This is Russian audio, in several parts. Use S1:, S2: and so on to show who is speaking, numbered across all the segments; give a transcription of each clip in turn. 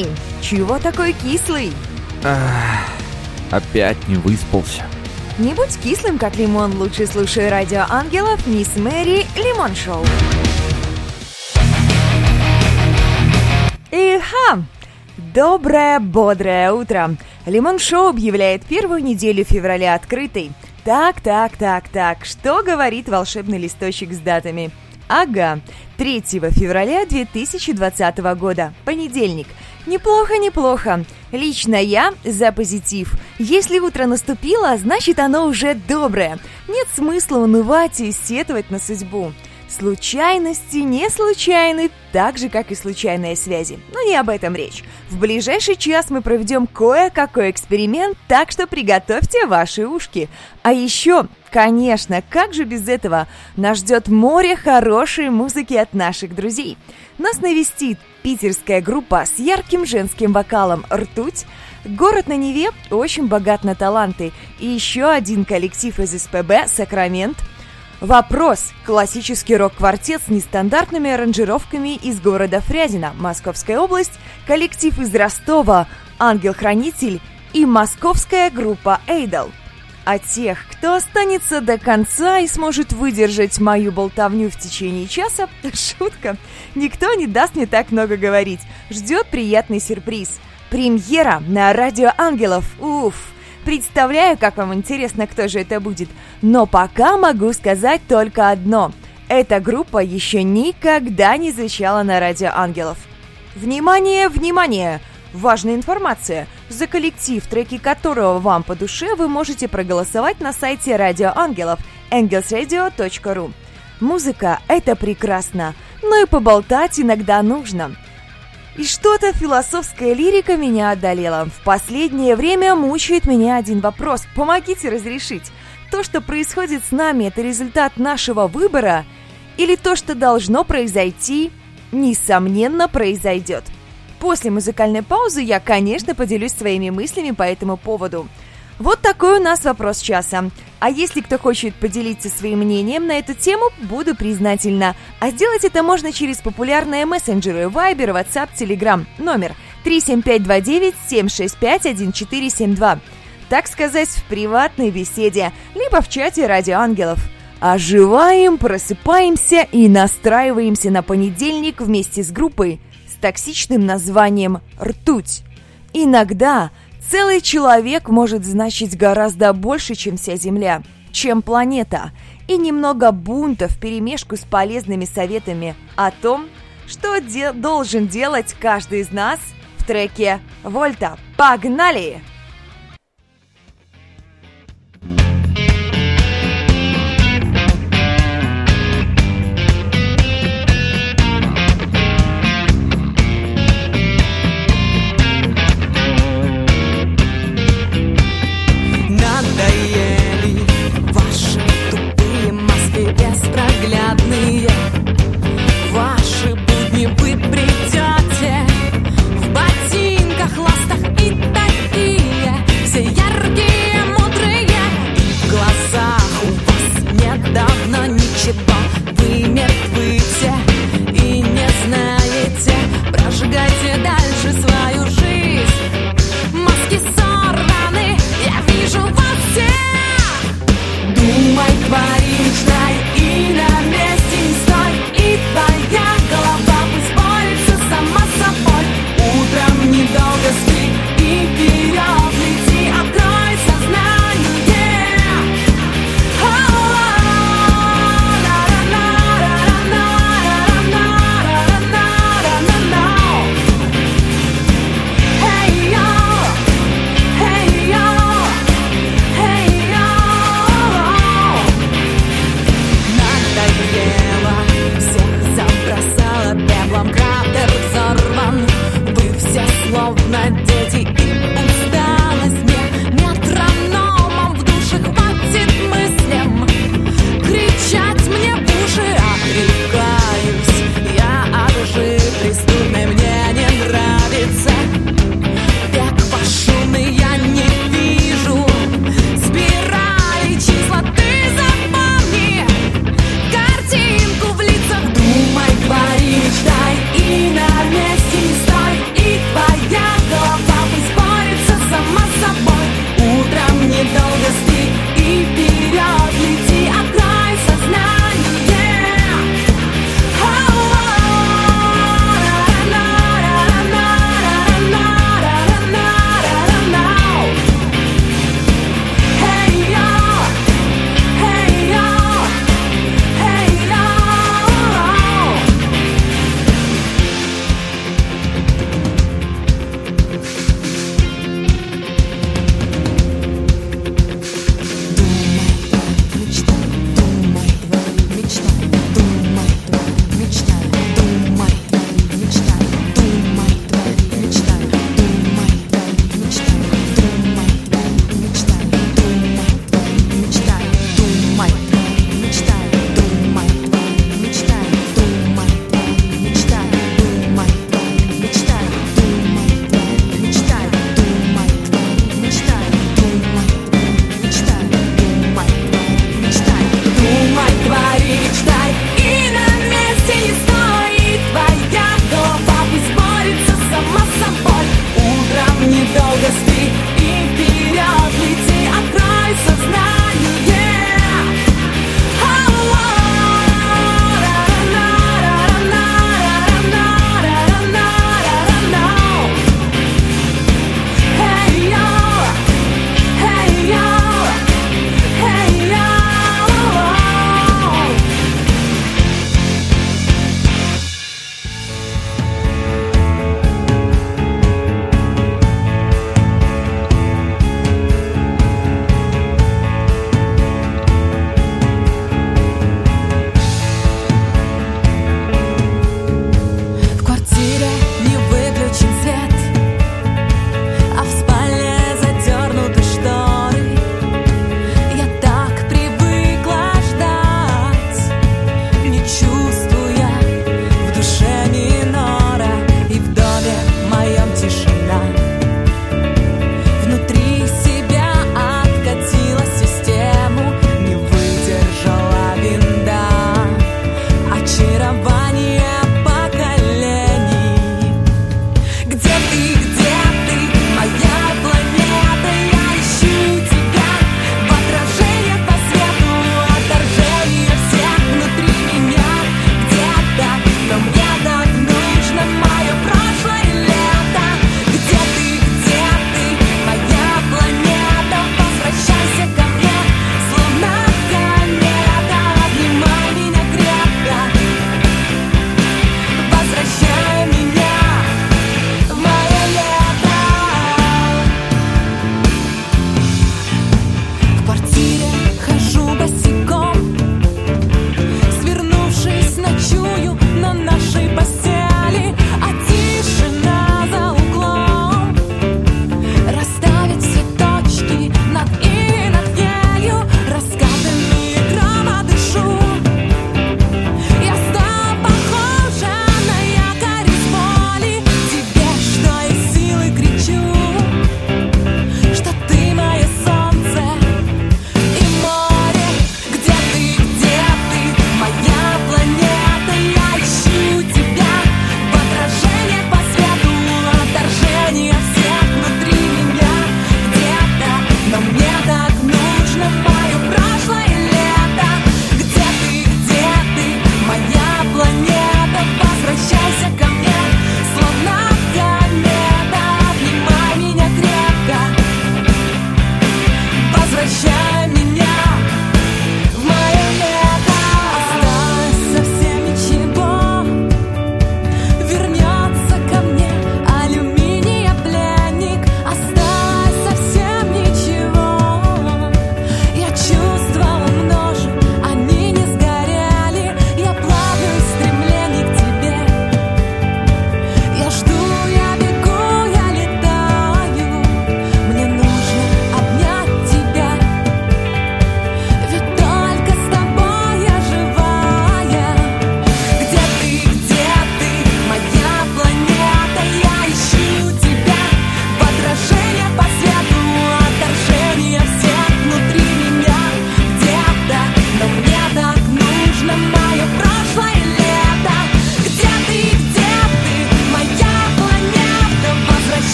S1: Эй, чего такой кислый?
S2: Ах, опять не выспался.
S1: Не будь кислым, как лимон, лучше слушай радио ангелов Мисс Мэри Лимон Шоу. Иха! Доброе, бодрое утро! Лимон Шоу объявляет первую неделю февраля открытой. Так, так, так, так, что говорит волшебный листочек с датами? Ага, 3 февраля 2020 года, понедельник. Неплохо, неплохо. Лично я за позитив. Если утро наступило, значит оно уже доброе. Нет смысла унывать и сетовать на судьбу. Случайности не случайны, так же, как и случайные связи. Но не об этом речь. В ближайший час мы проведем кое-какой эксперимент, так что приготовьте ваши ушки. А еще, конечно, как же без этого, нас ждет море хорошей музыки от наших друзей. Нас навестит питерская группа с ярким женским вокалом «Ртуть», Город на Неве очень богат на таланты. И еще один коллектив из СПБ «Сакрамент» Вопрос. Классический рок-квартет с нестандартными аранжировками из города Фрязино, Московская область, коллектив из Ростова, Ангел-Хранитель и московская группа Эйдол. А тех, кто останется до конца и сможет выдержать мою болтовню в течение часа, шутка, никто не даст мне так много говорить. Ждет приятный сюрприз. Премьера на Радио Ангелов. Уф! Представляю, как вам интересно, кто же это будет. Но пока могу сказать только одно. Эта группа еще никогда не звучала на радио ангелов. Внимание, внимание! Важная информация. За коллектив, треки которого вам по душе, вы можете проголосовать на сайте Радио Ангелов angelsradio.ru. Музыка – это прекрасно, но и поболтать иногда нужно – и что-то философская лирика меня одолела. В последнее время мучает меня один вопрос. Помогите разрешить. То, что происходит с нами, это результат нашего выбора? Или то, что должно произойти, несомненно произойдет? После музыкальной паузы я, конечно, поделюсь своими мыслями по этому поводу – вот такой у нас вопрос часа. А если кто хочет поделиться своим мнением на эту тему, буду признательна. А сделать это можно через популярные мессенджеры Viber, WhatsApp, Telegram. Номер 37529-765-1472. Так сказать, в приватной беседе, либо в чате Радио Ангелов. Оживаем, просыпаемся и настраиваемся на понедельник вместе с группой токсичным названием «Ртуть». Иногда Целый человек может значить гораздо больше, чем вся Земля, чем планета, и немного бунта в перемешку с полезными советами о том, что де- должен делать каждый из нас в треке «Вольта». Погнали!
S3: вы придете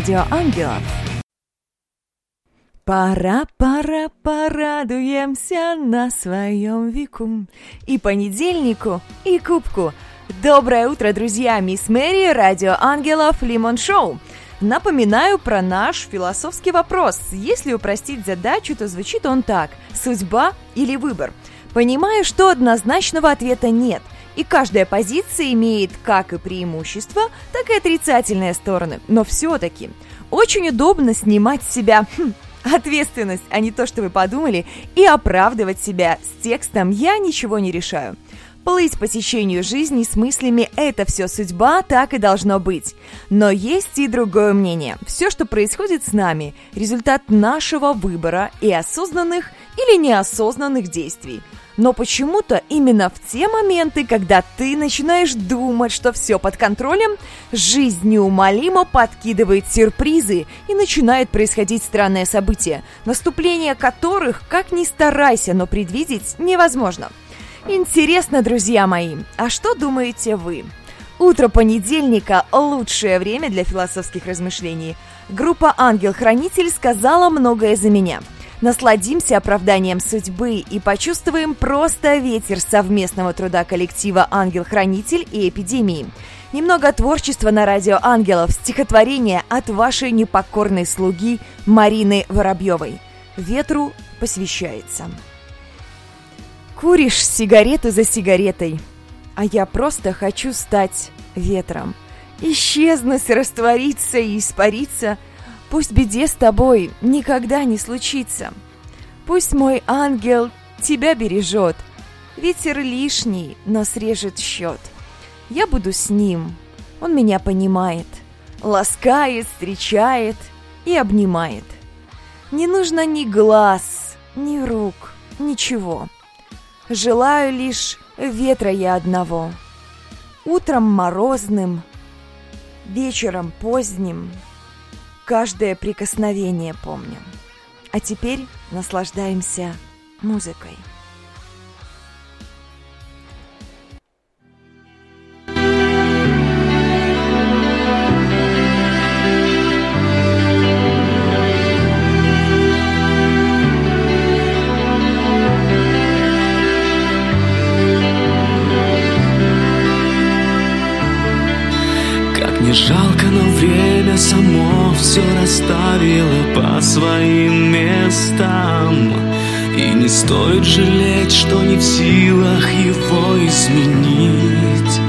S1: Радио Ангелов. Пора, пора, порадуемся на своем веку. И понедельнику, и кубку. Доброе утро, друзья! Мисс Мэри, Радио Ангелов, Лимон Шоу. Напоминаю про наш философский вопрос. Если упростить задачу, то звучит он так. Судьба или выбор? Понимаю, что однозначного ответа нет – и каждая позиция имеет как и преимущества, так и отрицательные стороны. Но все-таки очень удобно снимать с себя хм, ответственность, а не то, что вы подумали, и оправдывать себя с текстом «я ничего не решаю». Плыть по течению жизни с мыслями «это все судьба, так и должно быть». Но есть и другое мнение. Все, что происходит с нами – результат нашего выбора и осознанных или неосознанных действий – но почему-то именно в те моменты, когда ты начинаешь думать, что все под контролем, жизнь неумолимо подкидывает сюрпризы и начинает происходить странные события, наступление которых, как ни старайся, но предвидеть невозможно. Интересно, друзья мои, а что думаете вы? Утро понедельника – лучшее время для философских размышлений. Группа «Ангел-хранитель» сказала многое за меня – Насладимся оправданием судьбы и почувствуем просто ветер совместного труда коллектива «Ангел-хранитель» и «Эпидемии». Немного творчества на радио «Ангелов», стихотворение от вашей непокорной слуги Марины Воробьевой. Ветру посвящается. Куришь сигарету за сигаретой, а я просто хочу стать ветром. Исчезнуть, раствориться и испариться – Пусть беде с тобой никогда не случится. Пусть мой ангел тебя бережет. Ветер лишний, но срежет счет. Я буду с ним, он меня понимает. Ласкает, встречает и обнимает. Не нужно ни глаз, ни рук, ничего. Желаю лишь ветра я одного. Утром морозным, вечером поздним — каждое прикосновение помним. А теперь наслаждаемся музыкой.
S3: Не жалко, но время само все расставило по своим местам. И не стоит жалеть, что не в силах его изменить.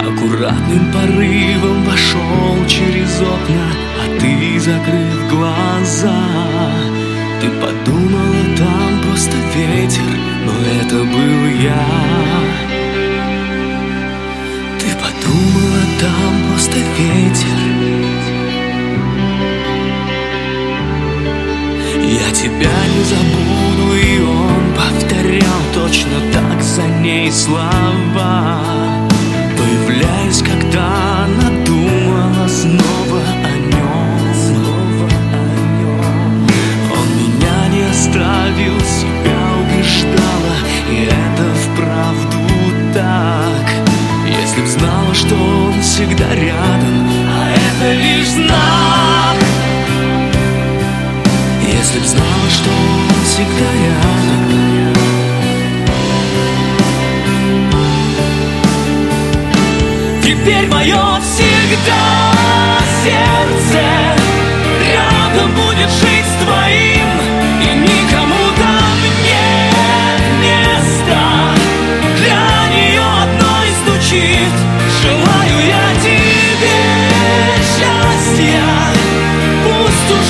S3: Аккуратным порывом вошел через окна, а ты, закрыв глаза. Ты подумала, там просто ветер, но это был я. Думала, там просто ветер. Я тебя не забуду, и он повторял точно так за ней слова. Появляясь, когда надумала снова о нем. Снова о нем. Он меня не оставил, себя убеждала, и это вправду так. Если б знала, что всегда рядом. А это лишь знак. Если б знала, что он всегда рядом. Теперь мое всегда сердце. Рядом будет жить с твоим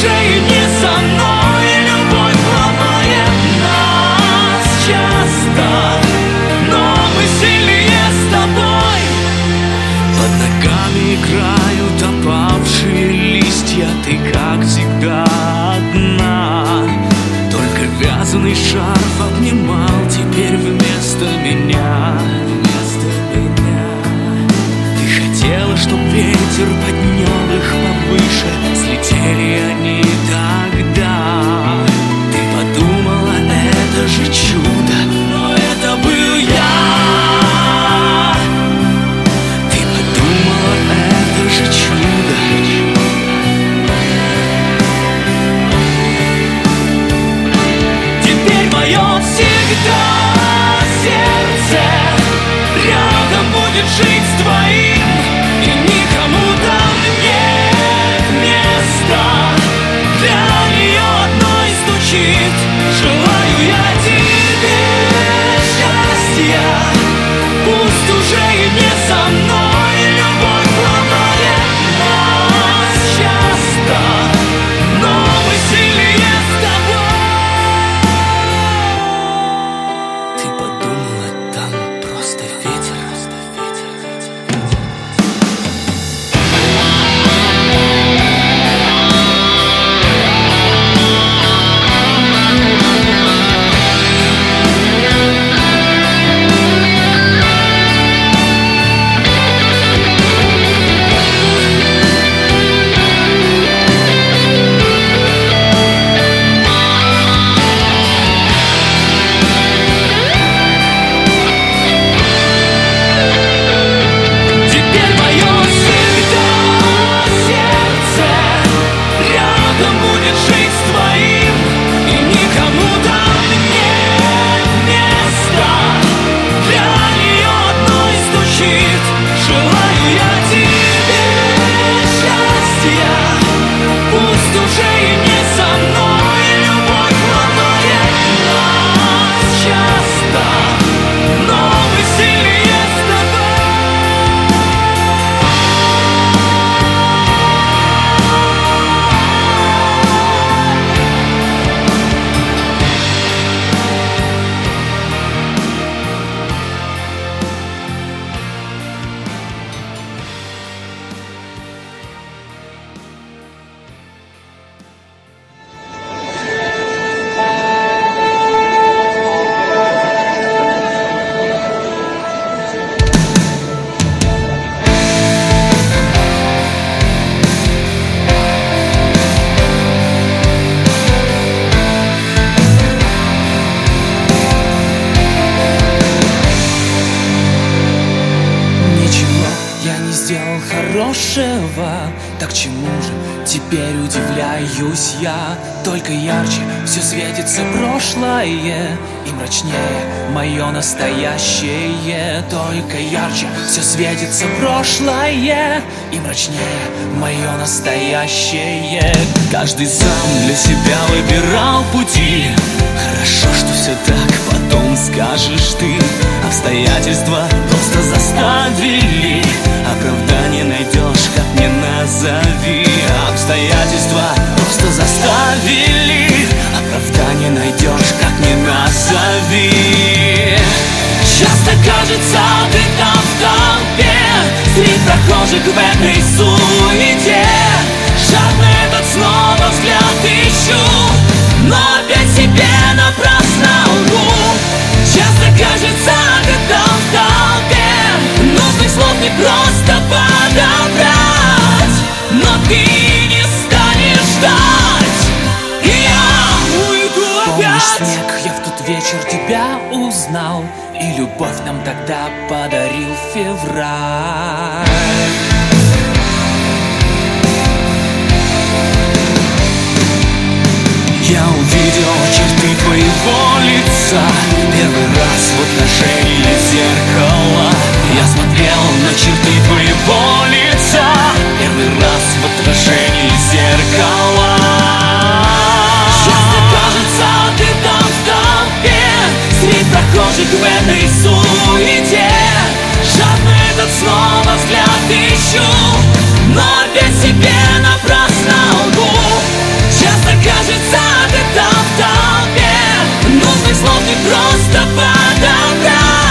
S3: Пусть уже и не со мной Любовь ломает нас часто Но мы сильнее с тобой. Под ногами играют опавшие листья Ты как всегда одна. Только вязаный шарф обнимал теперь вместо меня хотела, чтоб ветер поднял их повыше все светится прошлое И мрачнее мое настоящее. Каждый сам для себя выбирал пути. Хорошо, что все так, потом скажешь ты. Обстоятельства просто заставили. Оправдание найдешь, как мне назови. Обстоятельства просто заставили. Оправдание найдешь, как мне назови Прохожих в этой суете вечер тебя узнал И любовь нам тогда подарил февраль. Я увидел черты твоего лица. Первый раз в отражении зеркала. Я смотрел на черты твоего лица. Первый раз в отражении зеркала прохожих в этой суете Жадно этот снова взгляд ищу Но опять себе напрасно лгу. Часто кажется, ты там в толпе. Нужных слов не просто подобрать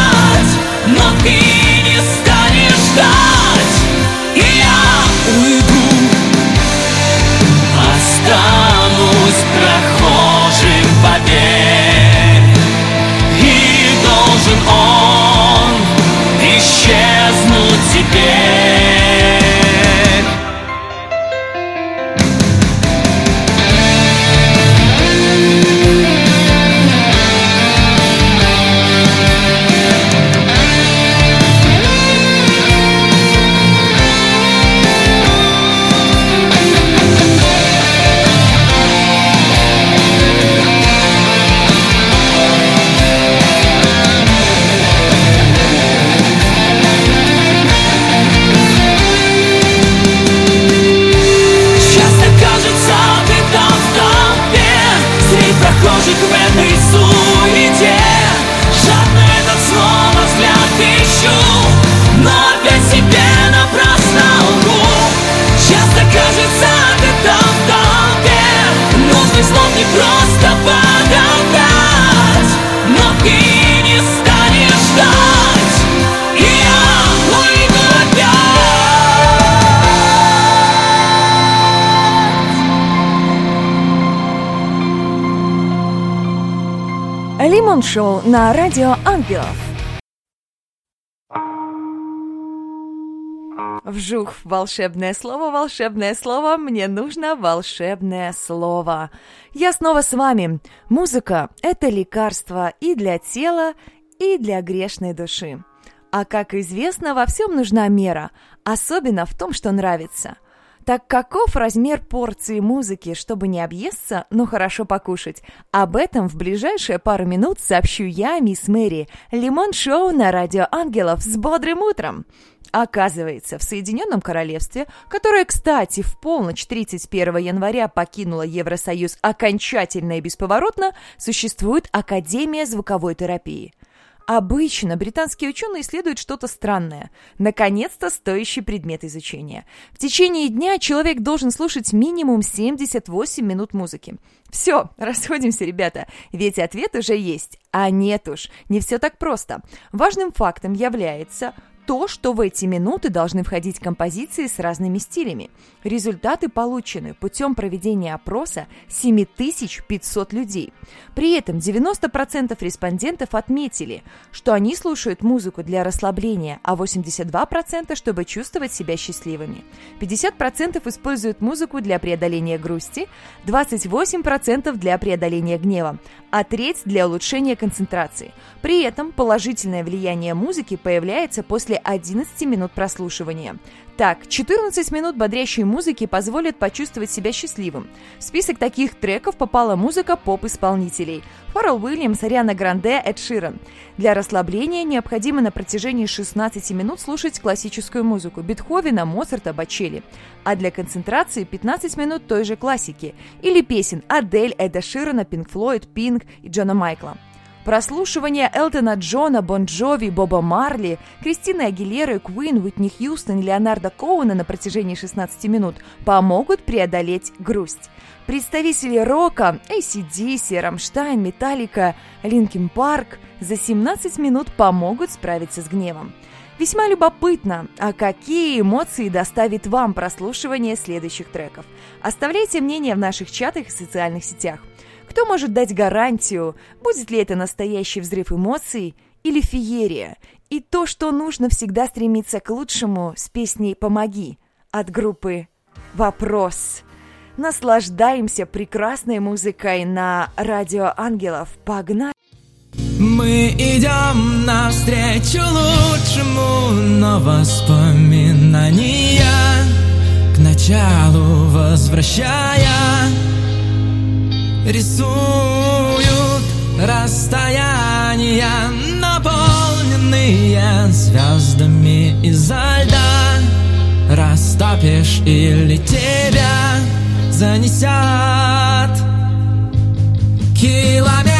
S1: Шоу на радио Ангелов. Вжух, волшебное слово, волшебное слово, мне нужно волшебное слово. Я снова с вами. Музыка – это лекарство и для тела, и для грешной души. А как известно, во всем нужна мера, особенно в том, что нравится. Так каков размер порции музыки, чтобы не объесться, но хорошо покушать? Об этом в ближайшие пару минут сообщу я, мисс Мэри, Лимон Шоу на Радио Ангелов с бодрым утром. Оказывается, в Соединенном Королевстве, которое, кстати, в полночь 31 января покинуло Евросоюз окончательно и бесповоротно, существует Академия звуковой терапии. Обычно британские ученые исследуют что-то странное. Наконец-то стоящий предмет изучения. В течение дня человек должен слушать минимум 78 минут музыки. Все, расходимся, ребята, ведь ответ уже есть. А нет уж, не все так просто. Важным фактом является то, что в эти минуты должны входить композиции с разными стилями. Результаты получены путем проведения опроса 7500 людей. При этом 90% респондентов отметили, что они слушают музыку для расслабления, а 82% чтобы чувствовать себя счастливыми. 50% используют музыку для преодоления грусти, 28% для преодоления гнева, а треть для улучшения концентрации. При этом положительное влияние музыки появляется после после 11 минут прослушивания. Так, 14 минут бодрящей музыки позволят почувствовать себя счастливым. В список таких треков попала музыка поп-исполнителей. Фаррелл Уильямс, Ариана Гранде, Эд Ширан. Для расслабления необходимо на протяжении 16 минут слушать классическую музыку Бетховена, Моцарта, Бачели. А для концентрации 15 минут той же классики. Или песен Адель, Эда Ширана, Pink Floyd, Pink и Джона Майкла. Прослушивание Элтона Джона, Бон Джови, Боба Марли, Кристины Агилеры, Queen, Уитни Хьюстон Леонарда Коэна на протяжении 16 минут помогут преодолеть грусть. Представители рока ACDC, Rammstein, Metallica, Linkin Park за 17 минут помогут справиться с гневом. Весьма любопытно, а какие эмоции доставит вам прослушивание следующих треков. Оставляйте мнение в наших чатах и социальных сетях. Кто может дать гарантию, будет ли это настоящий взрыв эмоций или феерия? И то, что нужно всегда стремиться к лучшему с песней «Помоги» от группы «Вопрос». Наслаждаемся прекрасной музыкой на радио ангелов. Погнали!
S4: Мы идем навстречу лучшему, но воспоминания к началу возвращая рисуют расстояния, наполненные звездами изо льда. Растопишь или тебя занесет километры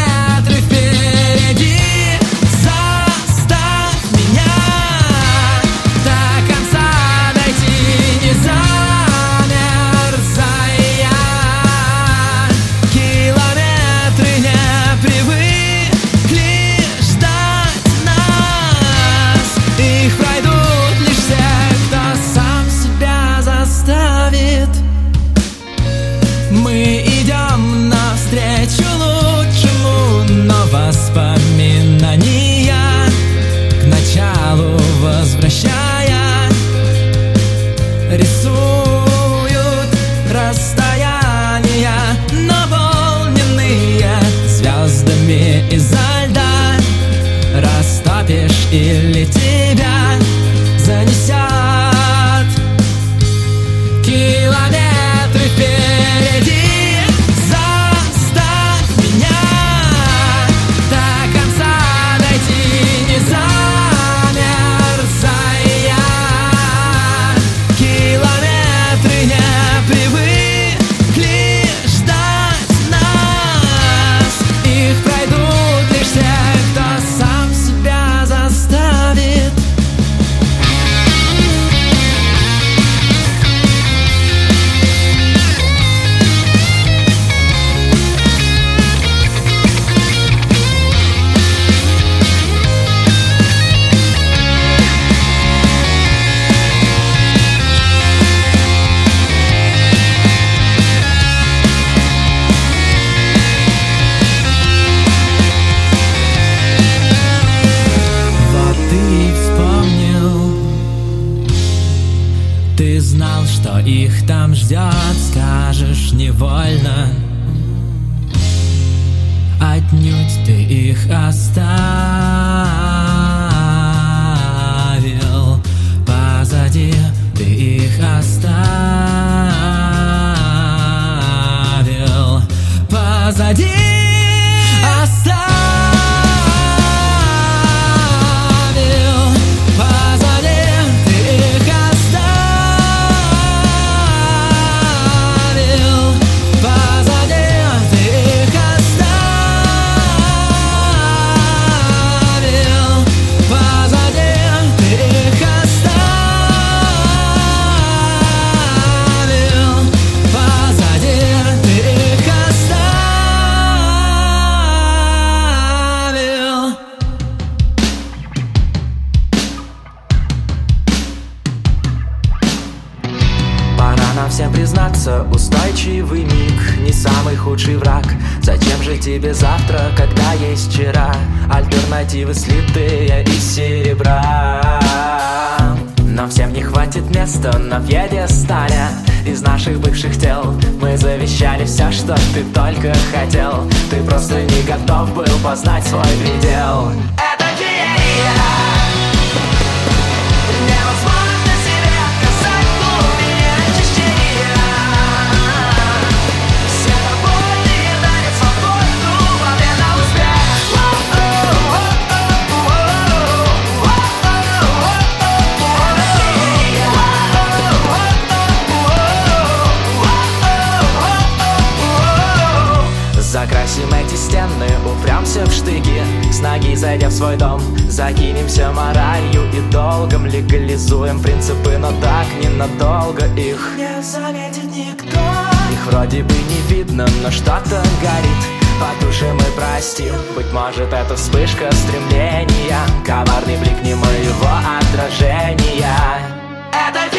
S5: Потушим и простим Быть может это вспышка стремления. Коварный блик не моего отражения. Это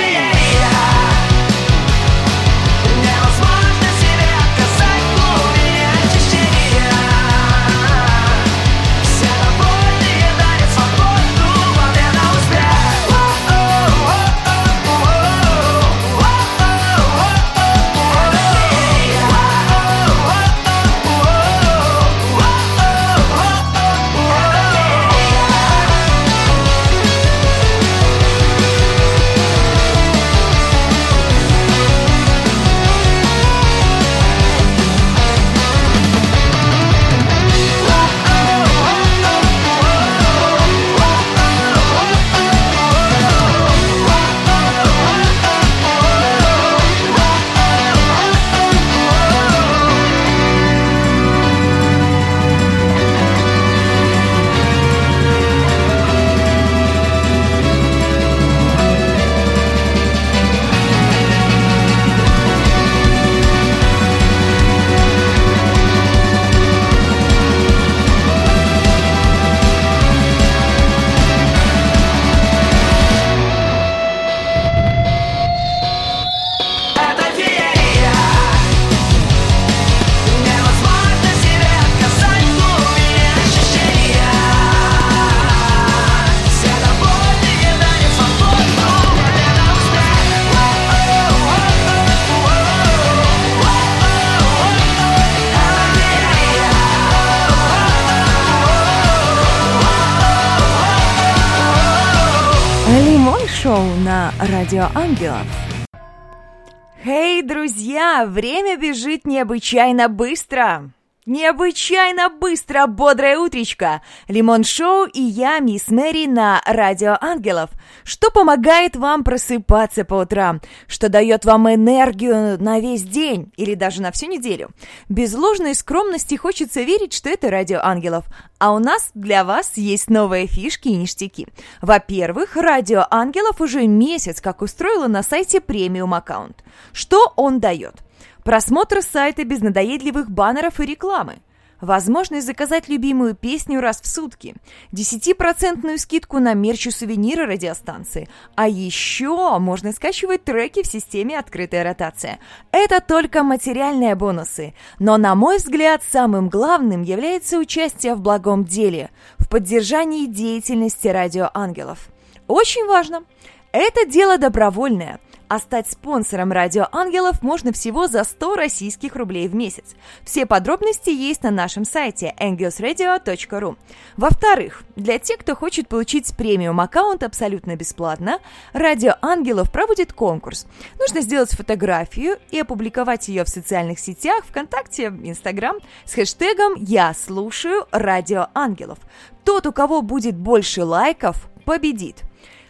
S1: Эй, друзья, время бежит необычайно быстро. Необычайно быстро, бодрое утречко. Лимон Шоу и я, мисс Мэри, на Радио Ангелов. Что помогает вам просыпаться по утрам? Что дает вам энергию на весь день или даже на всю неделю? Без ложной скромности хочется верить, что это Радио Ангелов. А у нас для вас есть новые фишки и ништяки. Во-первых, Радио Ангелов уже месяц как устроила на сайте премиум аккаунт. Что он дает? Просмотр сайта без надоедливых баннеров и рекламы. Возможность заказать любимую песню раз в сутки. 10% скидку на мерч и сувениры радиостанции. А еще можно скачивать треки в системе «Открытая ротация». Это только материальные бонусы. Но, на мой взгляд, самым главным является участие в благом деле, в поддержании деятельности радиоангелов. Очень важно. Это дело добровольное – а стать спонсором Радио Ангелов можно всего за 100 российских рублей в месяц. Все подробности есть на нашем сайте angelsradio.ru. Во-вторых, для тех, кто хочет получить премиум аккаунт абсолютно бесплатно, Радио Ангелов проводит конкурс. Нужно сделать фотографию и опубликовать ее в социальных сетях, ВКонтакте, Инстаграм с хэштегом «Я слушаю Радио Ангелов». Тот, у кого будет больше лайков, победит.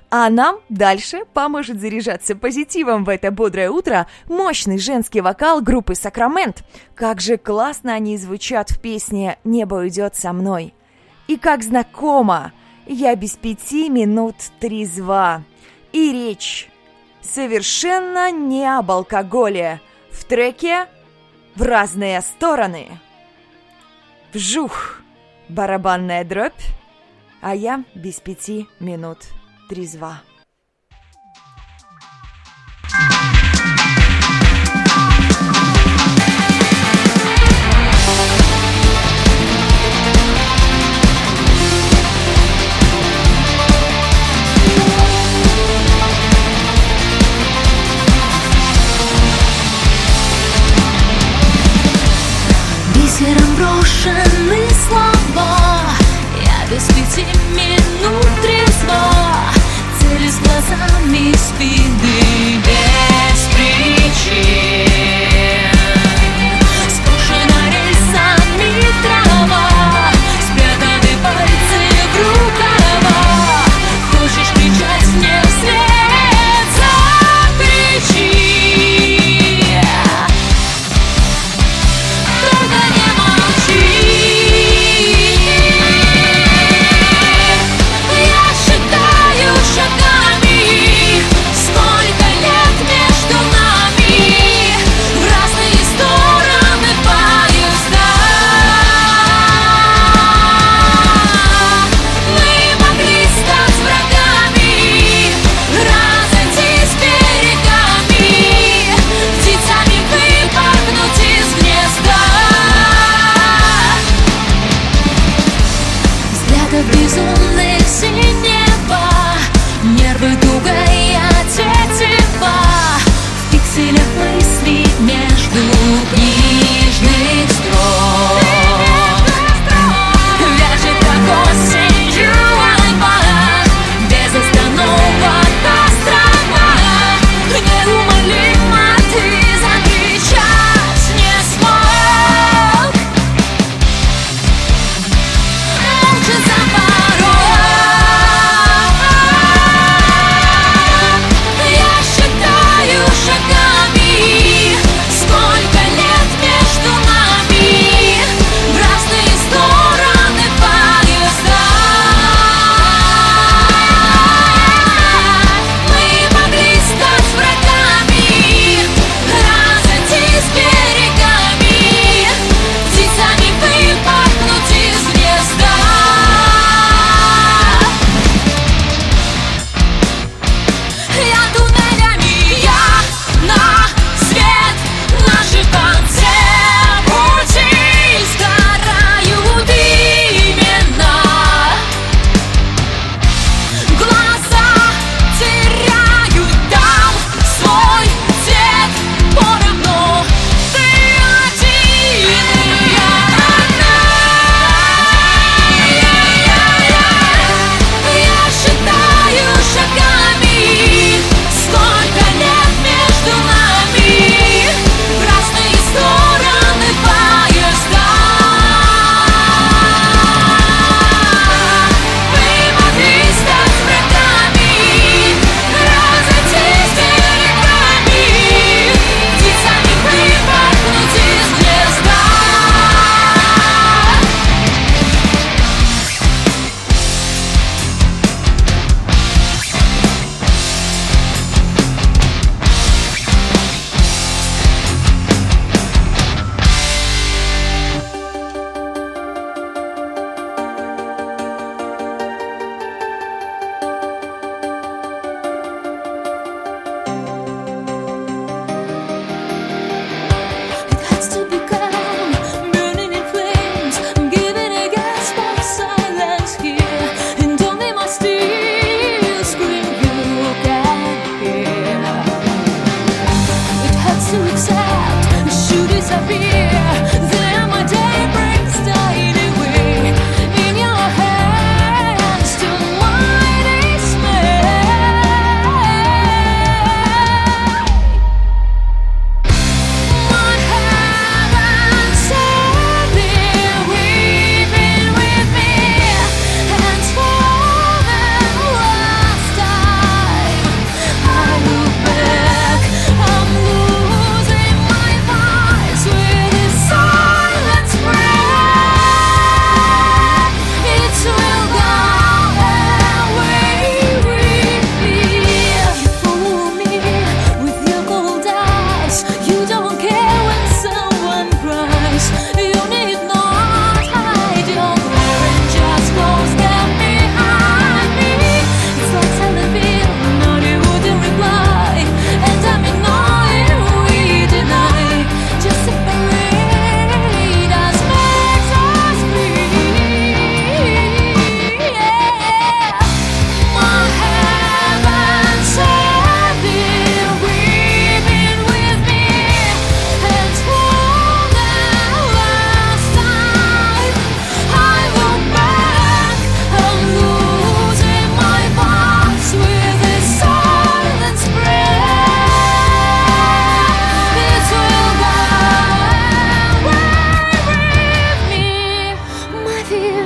S1: А нам дальше поможет заряжаться позитивом в это бодрое утро мощный женский вокал группы «Сакрамент». Как же классно они звучат в песне «Небо уйдет со мной». И как знакомо, я без пяти минут трезва. И речь совершенно не об алкоголе. В треке «В разные стороны». Вжух! Барабанная дробь, а я без пяти минут трезва.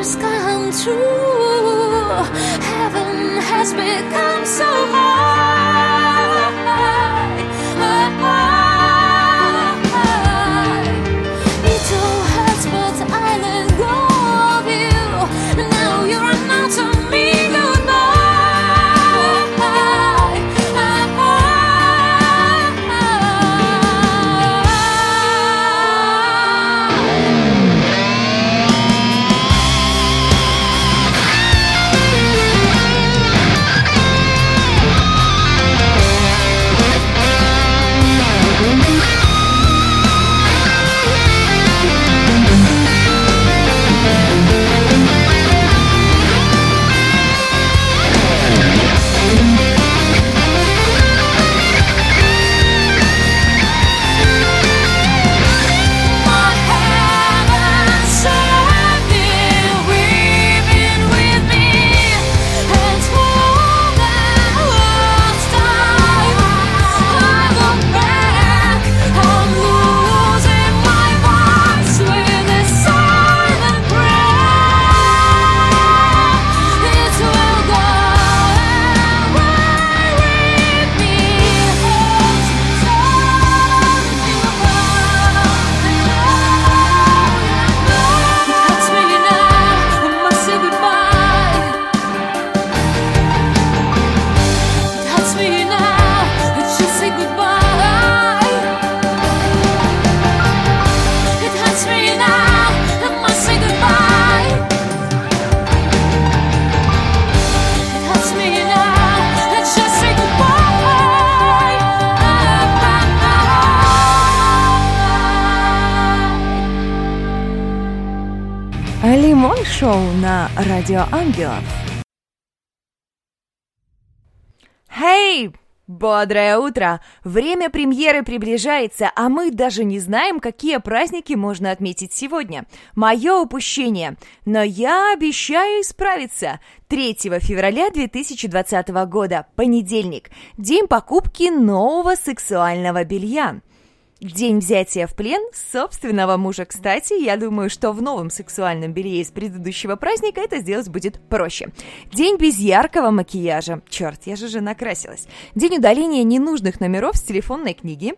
S6: dreams come
S4: true. Heaven has become so hard.
S1: Лимон Шоу на Радио Ангелов. Хей! Бодрое утро! Время премьеры приближается, а мы даже не знаем, какие праздники можно отметить сегодня. Мое упущение. Но я обещаю исправиться. 3 февраля 2020 года, понедельник, день покупки нового сексуального белья. День взятия в плен собственного мужа. Кстати, я думаю, что в новом сексуальном белье из предыдущего праздника это сделать будет проще. День без яркого макияжа. Черт, я же же накрасилась. День удаления ненужных номеров с телефонной книги.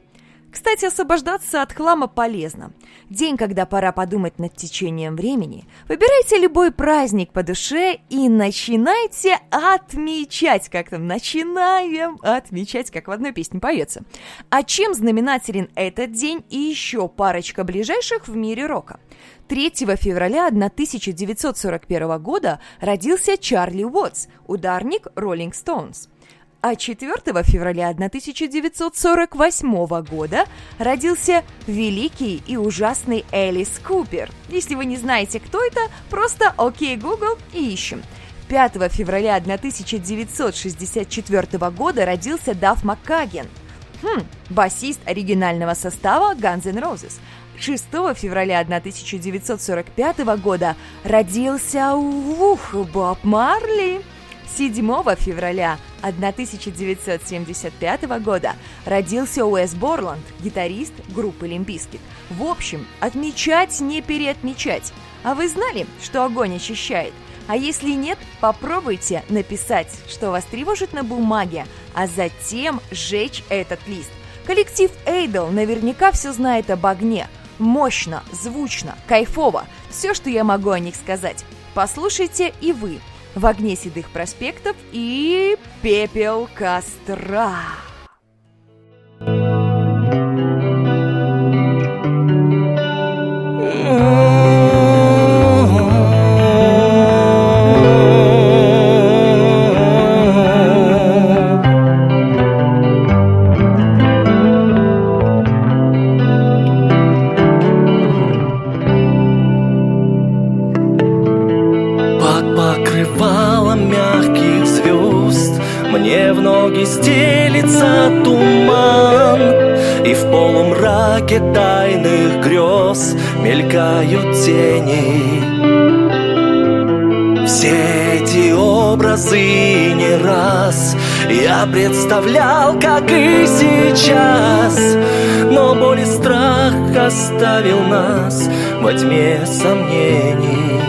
S1: Кстати, освобождаться от хлама полезно. День, когда пора подумать над течением времени. Выбирайте любой праздник по душе и начинайте отмечать, как там, начинаем отмечать, как в одной песне поется. А чем знаменателен этот день и еще парочка ближайших в мире рока? 3 февраля 1941 года родился Чарли Уотс, ударник Rolling Stones. А 4 февраля 1948 года родился великий и ужасный Элис Купер. Если вы не знаете, кто это, просто окей, Google и ищем. 5 февраля 1964 года родился Даф Маккаген, хм, басист оригинального состава Guns N' Roses. 6 февраля 1945 года родился ух, Боб Марли. 7 февраля 1975 года родился Уэс Борланд, гитарист группы Limp Bizkit. В общем, отмечать не переотмечать. А вы знали, что огонь очищает? А если нет, попробуйте написать, что вас тревожит на бумаге, а затем сжечь этот лист. Коллектив Эйдл наверняка все знает об огне. Мощно, звучно, кайфово. Все, что я могу о них сказать. Послушайте и вы. В огне седых проспектов и пепел костра.
S3: представлял, как и сейчас. Но боль и страх оставил нас во тьме сомнений.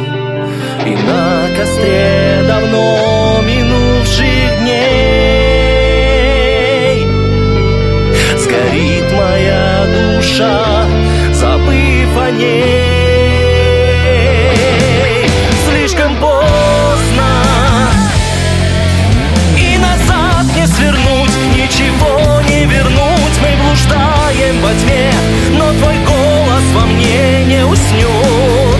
S3: И на
S7: костре давно уснет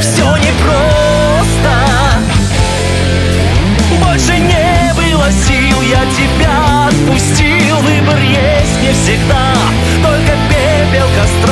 S7: Все непросто. Больше не было сил, я тебя отпустил. Выбор есть не всегда, только пепел костра.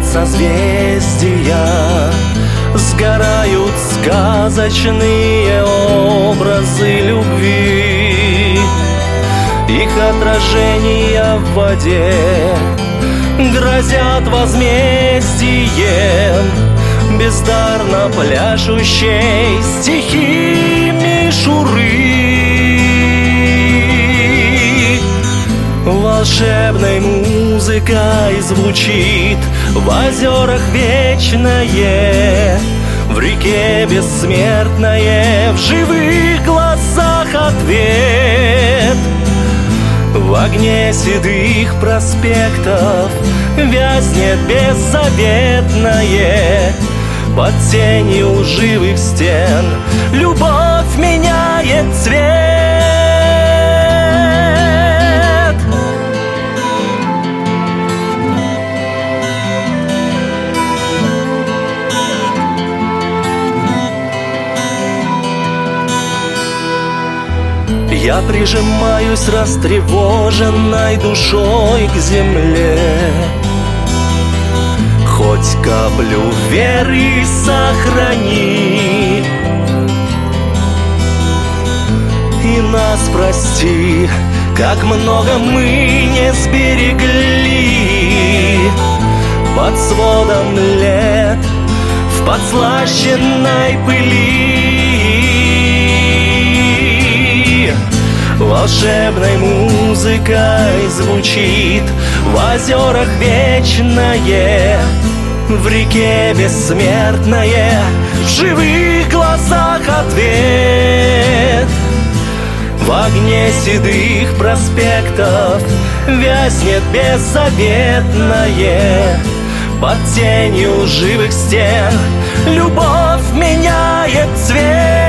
S7: горят созвездия, Сгорают сказочные образы любви. Их отражения в воде грозят возмездием Бездарно пляшущей стихи мишуры Волшебной музыкой звучит в озерах вечное В реке бессмертное В живых глазах ответ. В огне седых проспектов Вязнет беззаветное. Под тенью живых стен Любовь меняет цвет Я прижимаюсь растревоженной душой к земле. Хоть каплю веры сохрани. И нас прости, как много мы не сберегли. Под сводом лет, в подслащенной пыли Волшебной музыкой звучит В озерах вечное В реке бессмертное. В живых глазах ответ. В огне седых проспектов Вязнет беззаветное Под тенью живых стен Любовь меняет цвет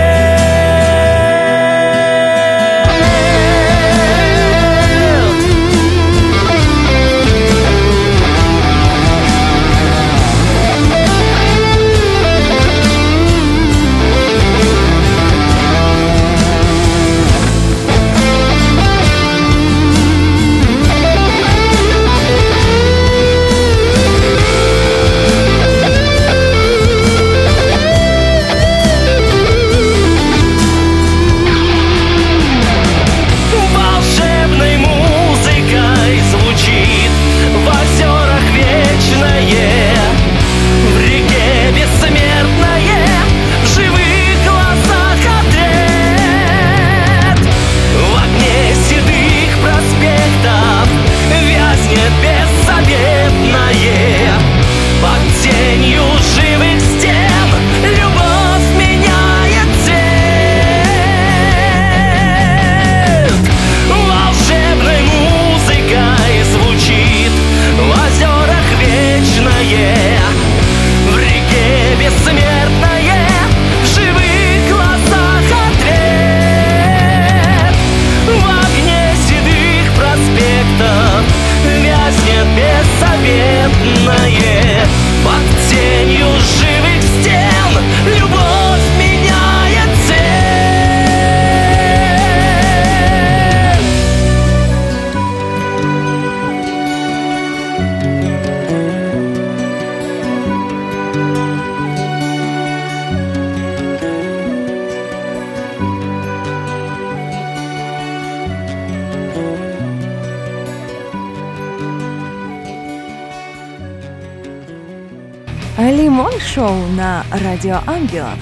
S1: Шоу на Радио Ангелов.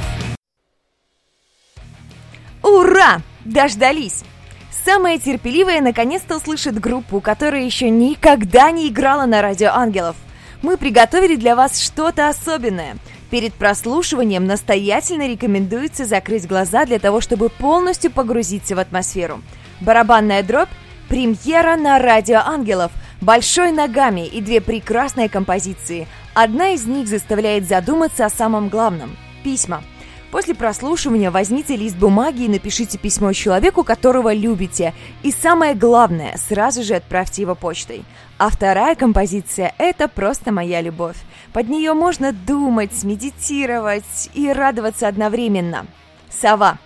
S1: Ура! Дождались! Самая терпеливая наконец-то услышит группу, которая еще никогда не играла на Радио Ангелов. Мы приготовили для вас что-то особенное. Перед прослушиванием настоятельно рекомендуется закрыть глаза для того, чтобы полностью погрузиться в атмосферу. Барабанная дробь – премьера на Радио Ангелов – большой ногами и две прекрасные композиции. Одна из них заставляет задуматься о самом главном – письма. После прослушивания возьмите лист бумаги и напишите письмо человеку, которого любите. И самое главное, сразу же отправьте его почтой. А вторая композиция – это просто моя любовь. Под нее можно думать, медитировать и радоваться одновременно. Сова.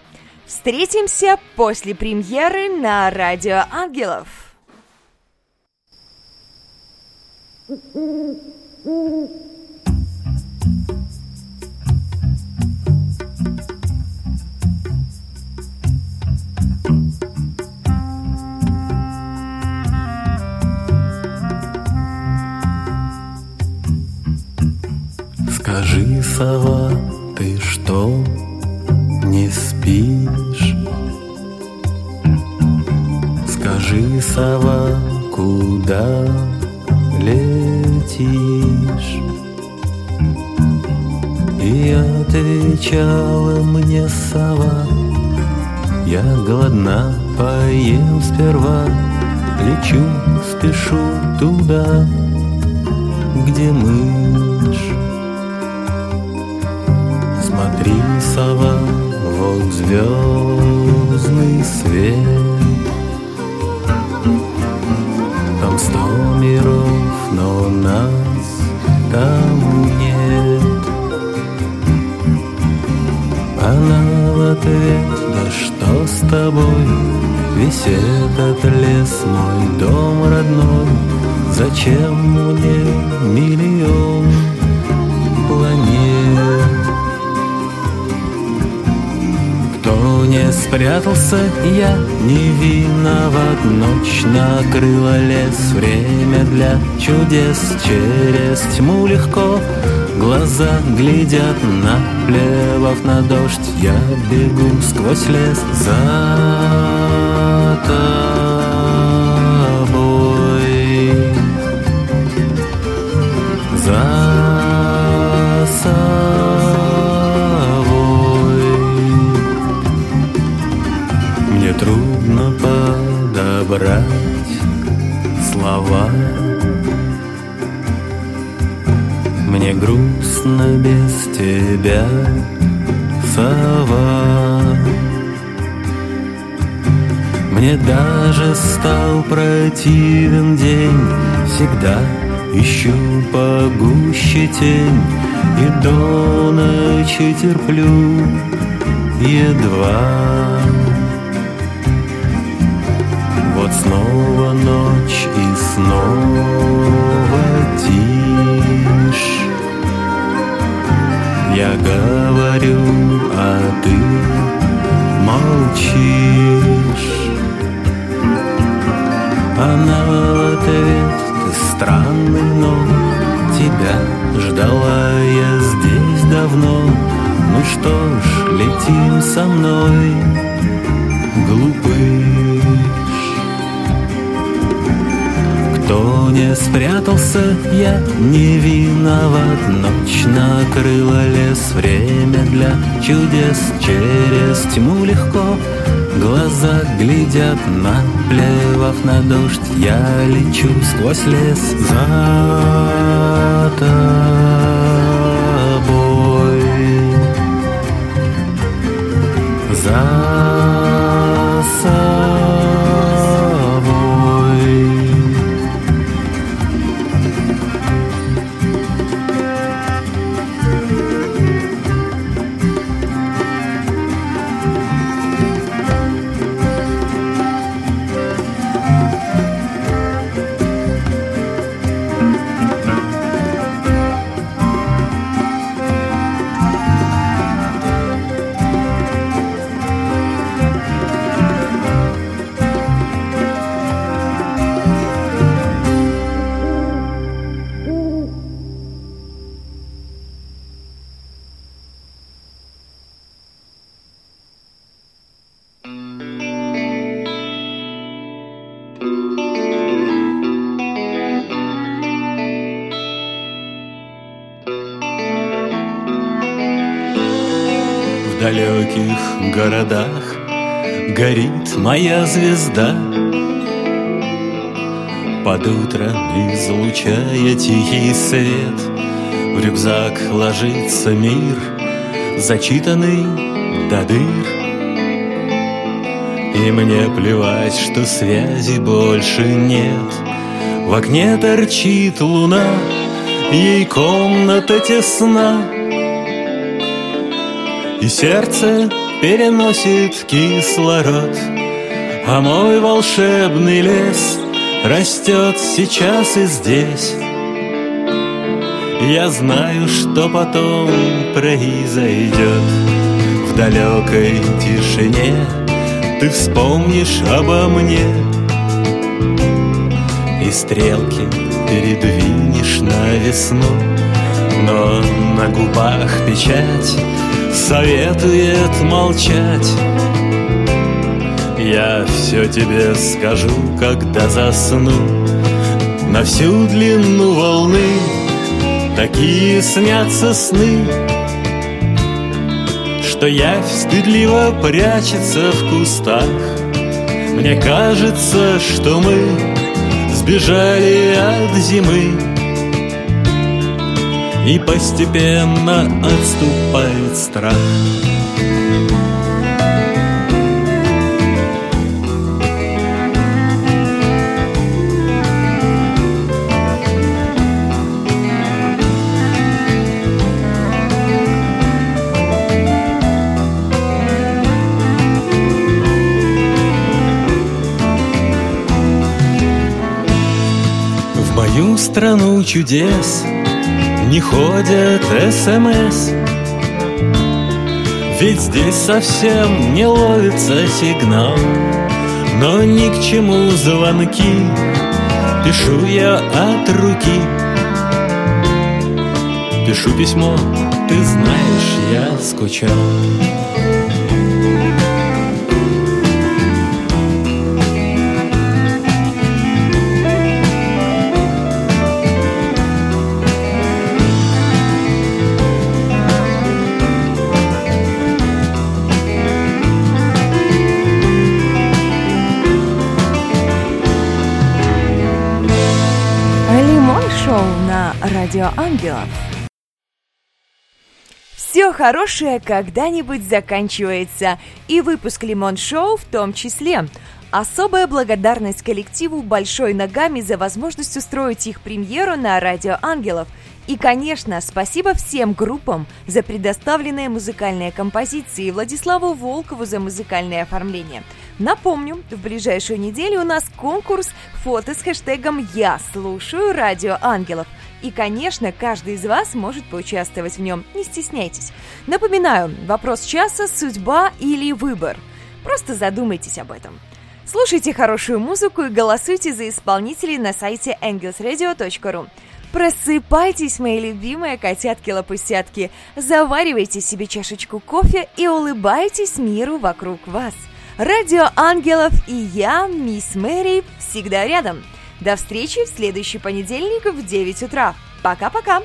S1: Встретимся после премьеры на Радио Ангелов.
S7: Скажи, сова, ты что, не спишь? Скажи, сова, куда
S8: летишь? И отвечала мне сова, Я голодна, поем сперва, Лечу, спешу туда, где мышь. Смотри, сова, вот звездный свет. Там сто миров, но нас там нет. Она в ответ, да что с тобой? Весь этот лес мой дом родной. Зачем мне миллион планет? Не спрятался, я не виноват. Ночь накрыла лес, время для чудес. Через тьму легко глаза глядят Наплевав на дождь, я бегу сквозь лес За подобрать слова. Мне грустно без тебя, сова. Мне даже стал противен день Всегда ищу погуще тень. И до ночи терплю едва снова ночь и снова тишь. Я говорю, а ты молчишь. Она в ответ, ты странный, но Тебя ждала я здесь давно. Ну что ж, летим со мной, спрятался, я не виноват. Ночь накрыла лес, время для чудес. Через тьму легко глаза глядят. Наплевав на дождь, я лечу сквозь лес. За моя звезда. Под утро излучая тихий свет. В рюкзак ложится мир, зачитанный до дыр. И мне плевать, что связи больше нет. В окне торчит луна, ей комната тесна. И сердце переносит кислород А мой волшебный лес растет сейчас и здесь. Я знаю, что потом произойдет. В далекой тишине ты вспомнишь обо мне. И стрелки передвинешь на весну. Но на губах печать советует молчать Я все тебе скажу, когда засну. На всю длину волны Такие снятся сны То явь стыдливо прячется в кустах. Мне кажется, что мы сбежали от зимы. И постепенно отступает страх страну чудес не ходят СМС Ведь здесь совсем не ловится сигнал Но ни к чему звонки Пишу я от руки. Пишу письмо, ты знаешь, я скучал
S1: Ангелов. Все хорошее когда-нибудь заканчивается, и выпуск Лимон Шоу в том числе. Особая благодарность коллективу Большой Ногами за возможность устроить их премьеру на Радио Ангелов. И, конечно, спасибо всем группам за предоставленные музыкальные композиции Владиславу Волкову за музыкальное оформление. Напомню, в ближайшую неделю у нас конкурс фото с хэштегом «Я слушаю Радио Ангелов». И, конечно, каждый из вас может поучаствовать в нем, не стесняйтесь. Напоминаю, вопрос часа – судьба или выбор. Просто задумайтесь об этом. Слушайте хорошую музыку и голосуйте за исполнителей на сайте angelsradio.ru. Просыпайтесь, мои любимые котятки-лопусятки, заваривайте себе чашечку кофе и улыбайтесь миру вокруг вас. Радио Ангелов и я, мисс Мэри, всегда рядом. До встречи в следующий понедельник в 9 утра. Пока-пока!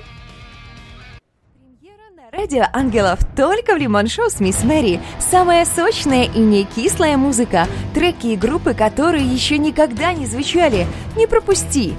S1: Радио Ангелов только в Лимон Шоу с Мисс Мэри. Самая сочная и не кислая музыка. Треки и группы, которые еще никогда не звучали. Не пропусти!